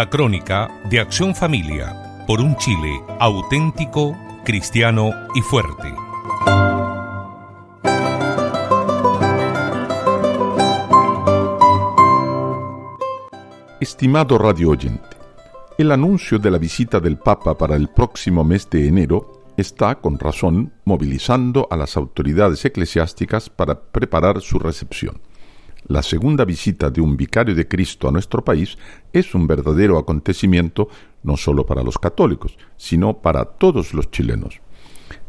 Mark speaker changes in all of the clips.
Speaker 1: La crónica de Acción Familia por un Chile auténtico, cristiano y fuerte.
Speaker 2: Estimado radio oyente, el anuncio de la visita del Papa para el próximo mes de enero está, con razón, movilizando a las autoridades eclesiásticas para preparar su recepción la segunda visita de un vicario de Cristo a nuestro país es un verdadero acontecimiento no solo para los católicos, sino para todos los chilenos.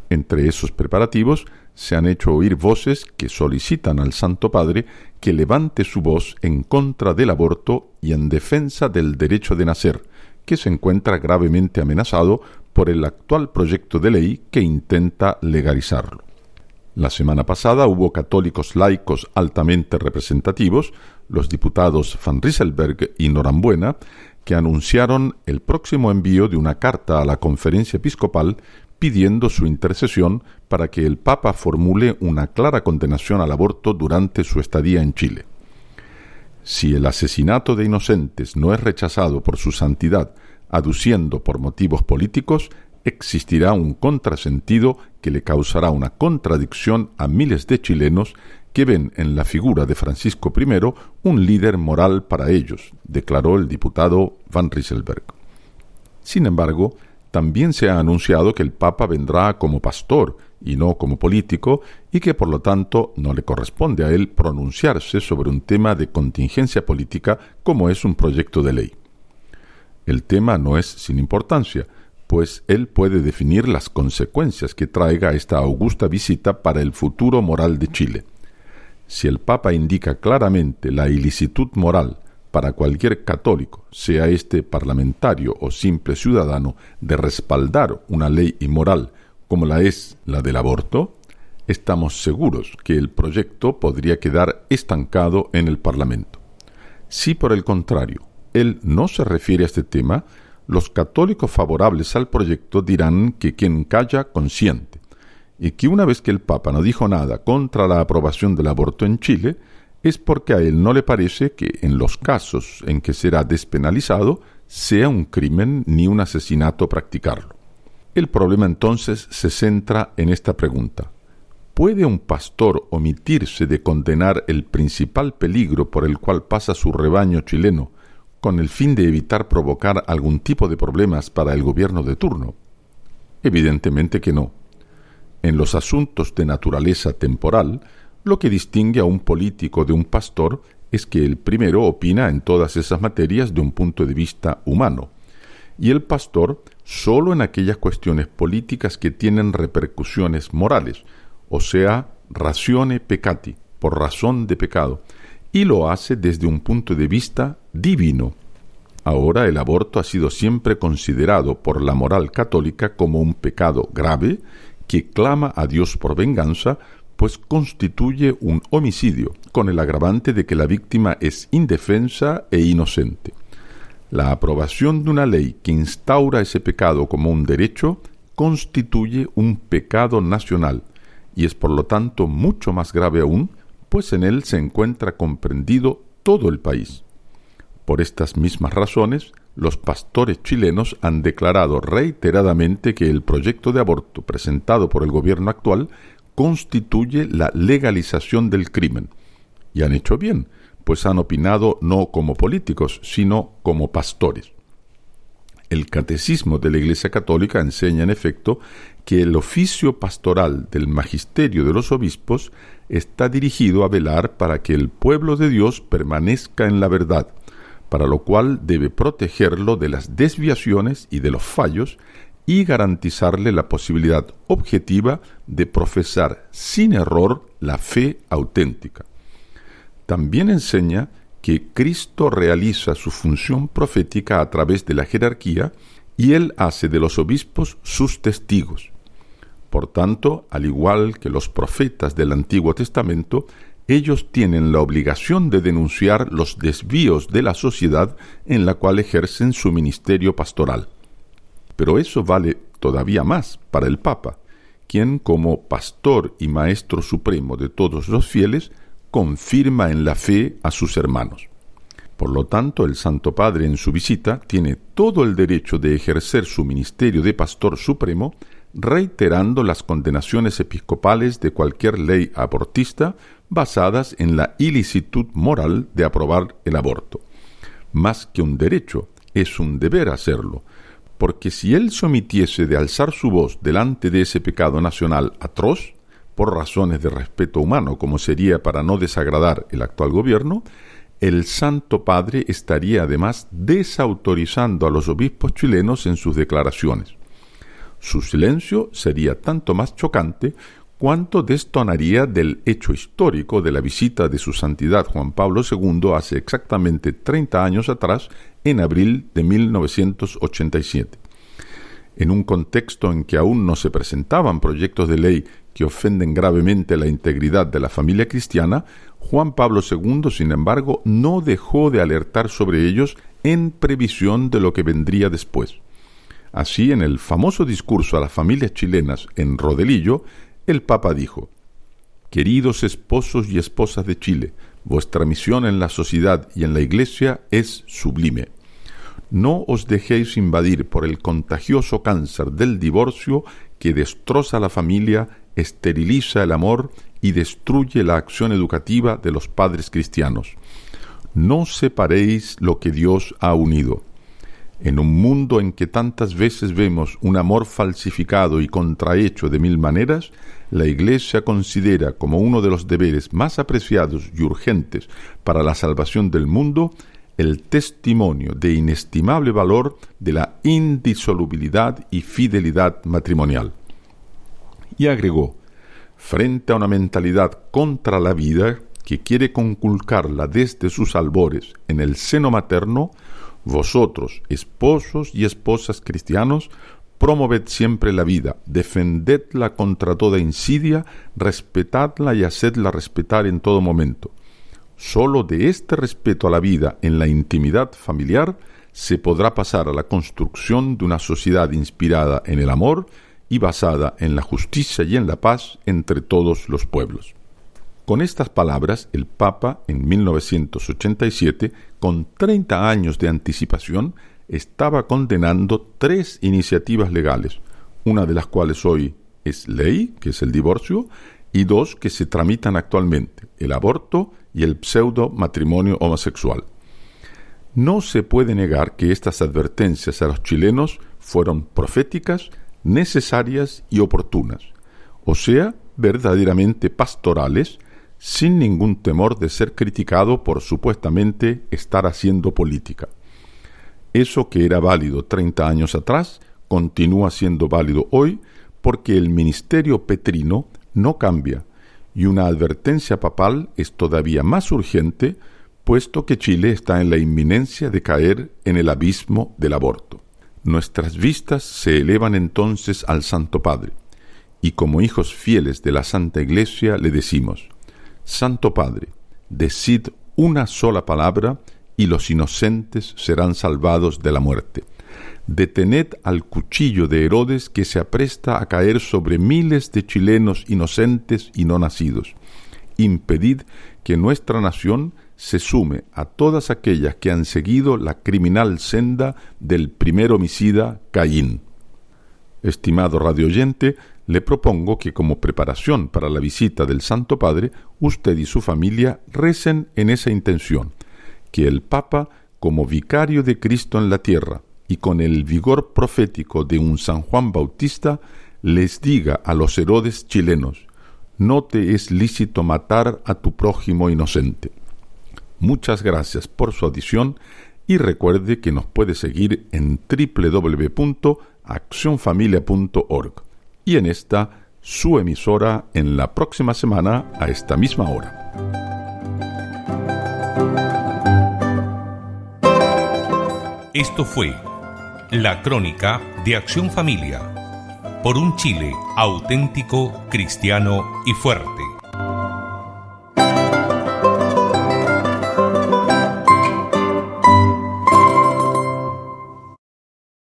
Speaker 2: Entre esos preparativos se han hecho oír voces que solicitan al Santo Padre que levante su voz en contra del aborto y en defensa del derecho de nacer, que se encuentra gravemente amenazado por el actual proyecto de ley que intenta legalizarlo. La semana pasada hubo católicos laicos altamente representativos, los diputados Van Rieselberg y Norambuena, que anunciaron el próximo envío de una carta a la conferencia episcopal pidiendo su intercesión para que el Papa formule una clara condenación al aborto durante su estadía en Chile. Si el asesinato de inocentes no es rechazado por su santidad, aduciendo por motivos políticos, existirá un contrasentido que le causará una contradicción a miles de chilenos que ven en la figura de Francisco I un líder moral para ellos, declaró el diputado Van Rieselberg. Sin embargo, también se ha anunciado que el Papa vendrá como pastor y no como político, y que por lo tanto no le corresponde a él pronunciarse sobre un tema de contingencia política como es un proyecto de ley. El tema no es sin importancia, pues él puede definir las consecuencias que traiga esta augusta visita para el futuro moral de Chile. Si el Papa indica claramente la ilicitud moral para cualquier católico, sea este parlamentario o simple ciudadano, de respaldar una ley inmoral como la es la del aborto, estamos seguros que el proyecto podría quedar estancado en el Parlamento. Si por el contrario él no se refiere a este tema, los católicos favorables al proyecto dirán que quien calla consiente, y que una vez que el Papa no dijo nada contra la aprobación del aborto en Chile, es porque a él no le parece que en los casos en que será despenalizado sea un crimen ni un asesinato practicarlo. El problema entonces se centra en esta pregunta. ¿Puede un pastor omitirse de condenar el principal peligro por el cual pasa su rebaño chileno con el fin de evitar provocar algún tipo de problemas para el gobierno de turno? Evidentemente que no. En los asuntos de naturaleza temporal, lo que distingue a un político de un pastor es que el primero opina en todas esas materias de un punto de vista humano, y el pastor solo en aquellas cuestiones políticas que tienen repercusiones morales, o sea, racione peccati, por razón de pecado, y lo hace desde un punto de vista divino. Ahora el aborto ha sido siempre considerado por la moral católica como un pecado grave que clama a Dios por venganza, pues constituye un homicidio, con el agravante de que la víctima es indefensa e inocente. La aprobación de una ley que instaura ese pecado como un derecho constituye un pecado nacional y es por lo tanto mucho más grave aún pues en él se encuentra comprendido todo el país. Por estas mismas razones, los pastores chilenos han declarado reiteradamente que el proyecto de aborto presentado por el gobierno actual constituye la legalización del crimen. Y han hecho bien, pues han opinado no como políticos, sino como pastores. El catecismo de la Iglesia Católica enseña, en efecto, que el oficio pastoral del magisterio de los obispos está dirigido a velar para que el pueblo de Dios permanezca en la verdad, para lo cual debe protegerlo de las desviaciones y de los fallos y garantizarle la posibilidad objetiva de profesar sin error la fe auténtica. También enseña que Cristo realiza su función profética a través de la jerarquía y él hace de los obispos sus testigos. Por tanto, al igual que los profetas del Antiguo Testamento, ellos tienen la obligación de denunciar los desvíos de la sociedad en la cual ejercen su ministerio pastoral. Pero eso vale todavía más para el Papa, quien como pastor y maestro supremo de todos los fieles, confirma en la fe a sus hermanos. Por lo tanto, el Santo Padre en su visita tiene todo el derecho de ejercer su ministerio de pastor supremo, reiterando las condenaciones episcopales de cualquier ley abortista basadas en la ilicitud moral de aprobar el aborto. Más que un derecho, es un deber hacerlo, porque si él se omitiese de alzar su voz delante de ese pecado nacional atroz, por razones de respeto humano, como sería para no desagradar el actual gobierno, el Santo Padre estaría además desautorizando a los obispos chilenos en sus declaraciones. Su silencio sería tanto más chocante cuanto destonaría del hecho histórico de la visita de su Santidad Juan Pablo II hace exactamente 30 años atrás, en abril de 1987. En un contexto en que aún no se presentaban proyectos de ley que ofenden gravemente la integridad de la familia cristiana, Juan Pablo II, sin embargo, no dejó de alertar sobre ellos en previsión de lo que vendría después. Así, en el famoso discurso a las familias chilenas en Rodelillo, el Papa dijo, Queridos esposos y esposas de Chile, vuestra misión en la sociedad y en la Iglesia es sublime. No os dejéis invadir por el contagioso cáncer del divorcio que destroza la familia, esteriliza el amor y destruye la acción educativa de los padres cristianos. No separéis lo que Dios ha unido. En un mundo en que tantas veces vemos un amor falsificado y contrahecho de mil maneras, la Iglesia considera como uno de los deberes más apreciados y urgentes para la salvación del mundo el testimonio de inestimable valor de la indisolubilidad y fidelidad matrimonial. Y agregó, frente a una mentalidad contra la vida que quiere conculcarla desde sus albores en el seno materno, vosotros, esposos y esposas cristianos, promoved siempre la vida, defendedla contra toda insidia, respetadla y hacedla respetar en todo momento. Sólo de este respeto a la vida en la intimidad familiar se podrá pasar a la construcción de una sociedad inspirada en el amor y basada en la justicia y en la paz entre todos los pueblos. Con estas palabras, el Papa, en 1987, con 30 años de anticipación, estaba condenando tres iniciativas legales, una de las cuales hoy es ley, que es el divorcio, y dos que se tramitan actualmente, el aborto y el pseudo matrimonio homosexual. No se puede negar que estas advertencias a los chilenos fueron proféticas necesarias y oportunas, o sea, verdaderamente pastorales, sin ningún temor de ser criticado por supuestamente estar haciendo política. Eso que era válido 30 años atrás continúa siendo válido hoy porque el ministerio petrino no cambia y una advertencia papal es todavía más urgente puesto que Chile está en la inminencia de caer en el abismo del aborto. Nuestras vistas se elevan entonces al Santo Padre, y como hijos fieles de la Santa Iglesia le decimos, Santo Padre, decid una sola palabra y los inocentes serán salvados de la muerte. Detened al cuchillo de Herodes que se apresta a caer sobre miles de chilenos inocentes y no nacidos. Impedid que nuestra nación se sume a todas aquellas que han seguido la criminal senda del primer homicida Caín. Estimado radioyente, le propongo que como preparación para la visita del Santo Padre, usted y su familia recen en esa intención, que el Papa, como vicario de Cristo en la tierra y con el vigor profético de un San Juan Bautista, les diga a los Herodes chilenos, no te es lícito matar a tu prójimo inocente. Muchas gracias por su audición y recuerde que nos puede seguir en www.accionfamilia.org y en esta su emisora en la próxima semana a esta misma hora.
Speaker 1: Esto fue la crónica de Acción Familia por un Chile auténtico, cristiano y fuerte.